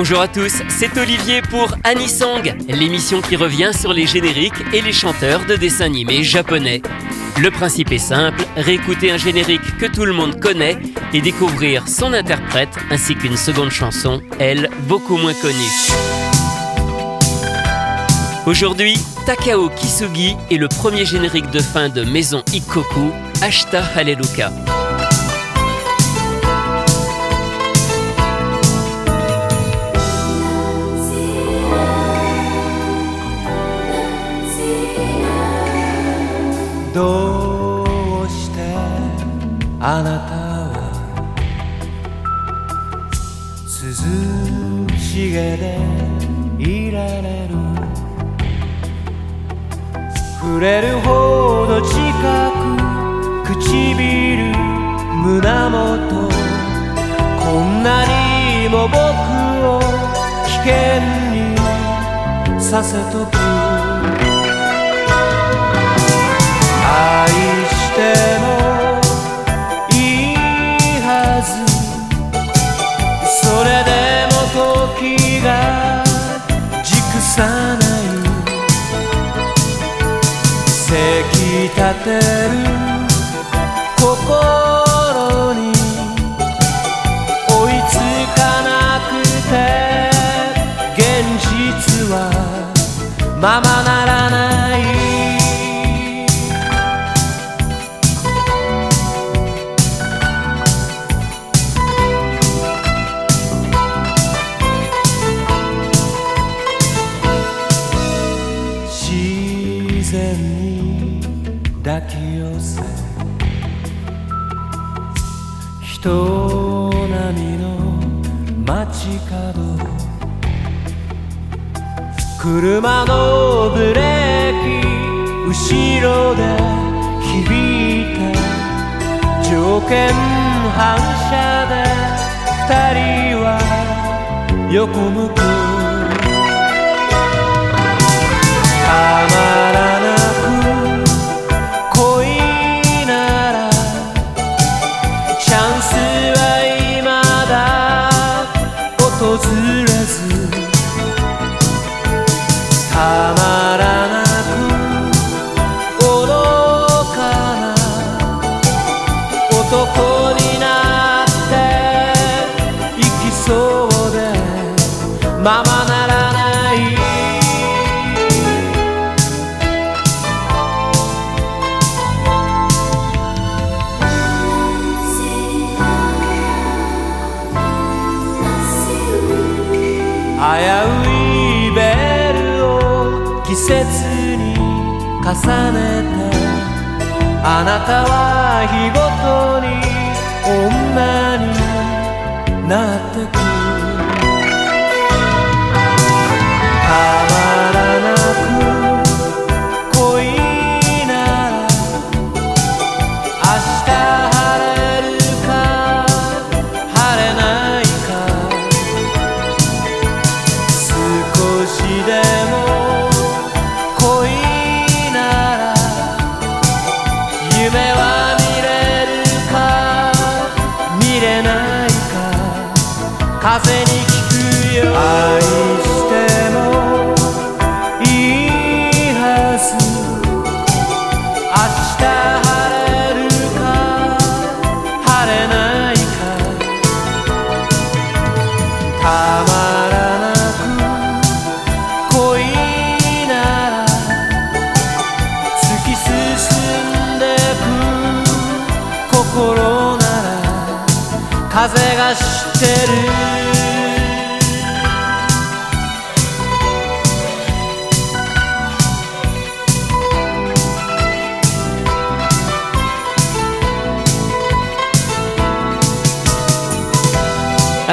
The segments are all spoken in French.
Bonjour à tous, c'est Olivier pour Anisong, l'émission qui revient sur les génériques et les chanteurs de dessins animés japonais. Le principe est simple, réécouter un générique que tout le monde connaît et découvrir son interprète ainsi qu'une seconde chanson, elle, beaucoup moins connue. Aujourd'hui, Takao Kisugi est le premier générique de fin de Maison Ikkoku, Ashita Haleluka. どうしてあなたは涼しげでいられる触れるほど近く唇胸元こんなにも僕を危険にさせとくもいいはず。それでも時が軸さない。せき立てる心に。追いつかなくて。現実はまま車のブレーキ後ろで響いて条件反射で二人は横向く。たまらなく恋ならチャンスは未だ訪れ節に重ねてあなたは日ごとに女になってく。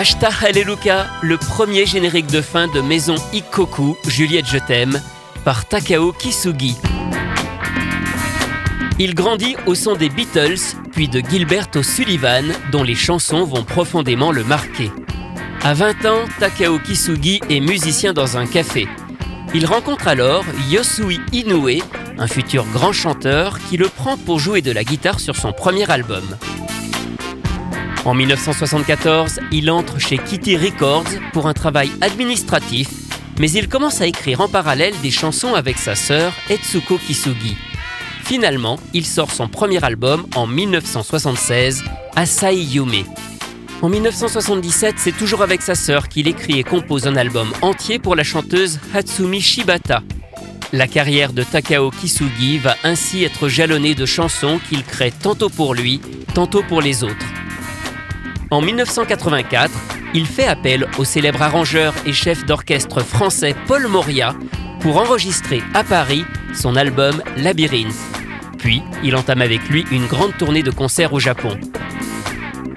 Ashita Haleluka, le premier générique de fin de Maison Ikkoku, Juliette Je t'aime, par Takao Kisugi. Il grandit au son des Beatles, puis de Gilberto Sullivan, dont les chansons vont profondément le marquer. À 20 ans, Takao Kisugi est musicien dans un café. Il rencontre alors Yosui Inoue, un futur grand chanteur qui le prend pour jouer de la guitare sur son premier album. En 1974, il entre chez Kitty Records pour un travail administratif, mais il commence à écrire en parallèle des chansons avec sa sœur Etsuko Kisugi. Finalement, il sort son premier album en 1976, Asai Yume. En 1977, c'est toujours avec sa sœur qu'il écrit et compose un album entier pour la chanteuse Hatsumi Shibata. La carrière de Takao Kisugi va ainsi être jalonnée de chansons qu'il crée tantôt pour lui, tantôt pour les autres. En 1984, il fait appel au célèbre arrangeur et chef d'orchestre français Paul Moria pour enregistrer à Paris son album Labyrinthe. Puis, il entame avec lui une grande tournée de concerts au Japon.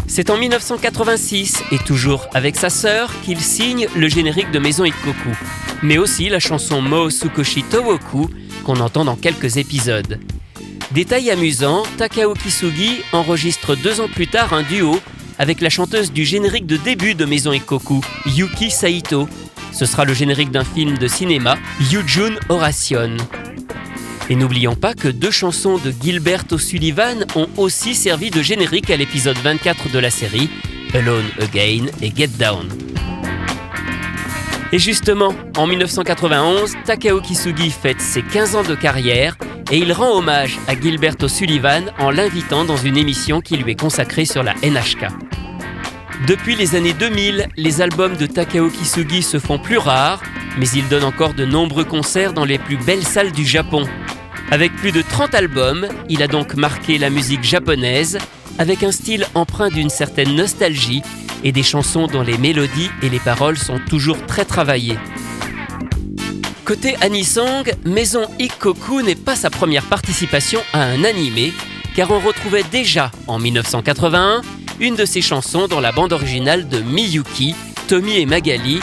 C'est en 1986, et toujours avec sa sœur, qu'il signe le générique de Maison Ikkoku, mais aussi la chanson Mo Sukoshi Towoku qu'on entend dans quelques épisodes. Détail amusant, Takao Kisugi enregistre deux ans plus tard un duo avec la chanteuse du générique de début de Maison Ikoku, Yuki Saito. Ce sera le générique d'un film de cinéma, Yujun Horation. Et n'oublions pas que deux chansons de Gilbert O'Sullivan ont aussi servi de générique à l'épisode 24 de la série, Alone Again et Get Down. Et justement, en 1991, Takao Kisugi fête ses 15 ans de carrière et il rend hommage à Gilbert O'Sullivan en l'invitant dans une émission qui lui est consacrée sur la NHK. Depuis les années 2000, les albums de Takao Kisugi se font plus rares, mais il donne encore de nombreux concerts dans les plus belles salles du Japon. Avec plus de 30 albums, il a donc marqué la musique japonaise avec un style empreint d'une certaine nostalgie et des chansons dont les mélodies et les paroles sont toujours très travaillées. Côté Anisong, Maison Ikkoku n'est pas sa première participation à un animé, car on retrouvait déjà en 1981 une de ses chansons dans la bande originale de Miyuki, Tommy et Magali,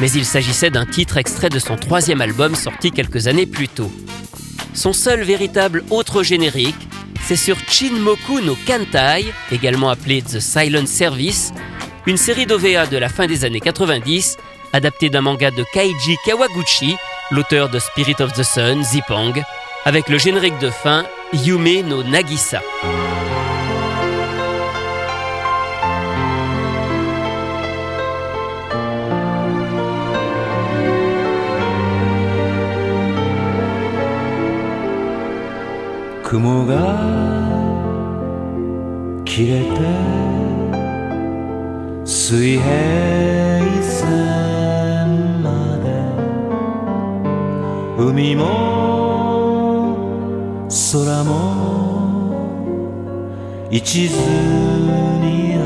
mais il s'agissait d'un titre extrait de son troisième album sorti quelques années plus tôt. Son seul véritable autre générique, c'est sur Chinmoku no Kantai, également appelé The Silent Service, une série d'OVA de la fin des années 90, adaptée d'un manga de Kaiji Kawaguchi, l'auteur de Spirit of the Sun, Zipang, avec le générique de fin Yume no Nagisa. 雲が切れて水平線まで海も空も一途に青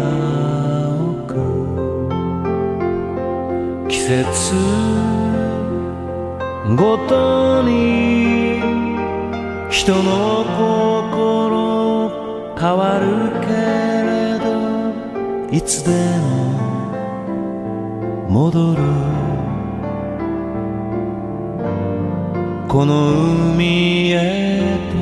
く季節ごとに人の心変わるけれどいつでも戻る。この海へと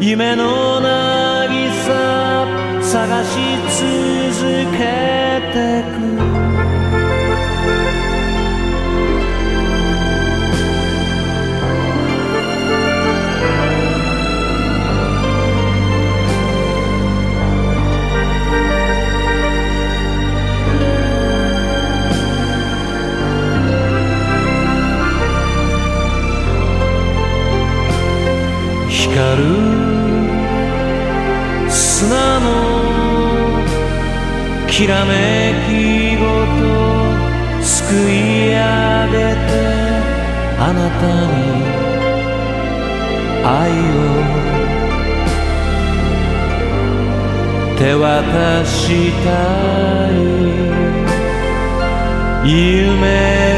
夢の渚探し続けてく。きらめきごとすくい上げてあなたに愛を手渡したい。夢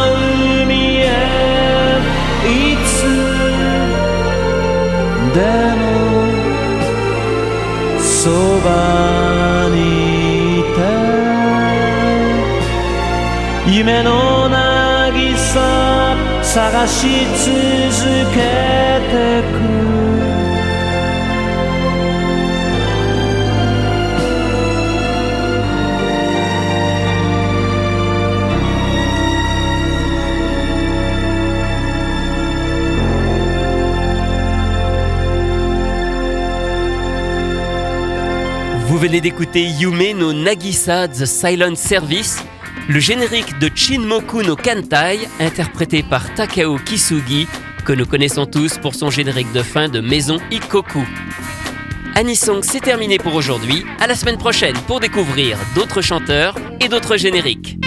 でもそばにいて夢の渚探し続けてく。Vous venez d'écouter Yume no Nagisa The Silent Service, le générique de Chinmoku no Kantai, interprété par Takao Kisugi, que nous connaissons tous pour son générique de fin de Maison Ikoku. Anisong, c'est terminé pour aujourd'hui. À la semaine prochaine pour découvrir d'autres chanteurs et d'autres génériques.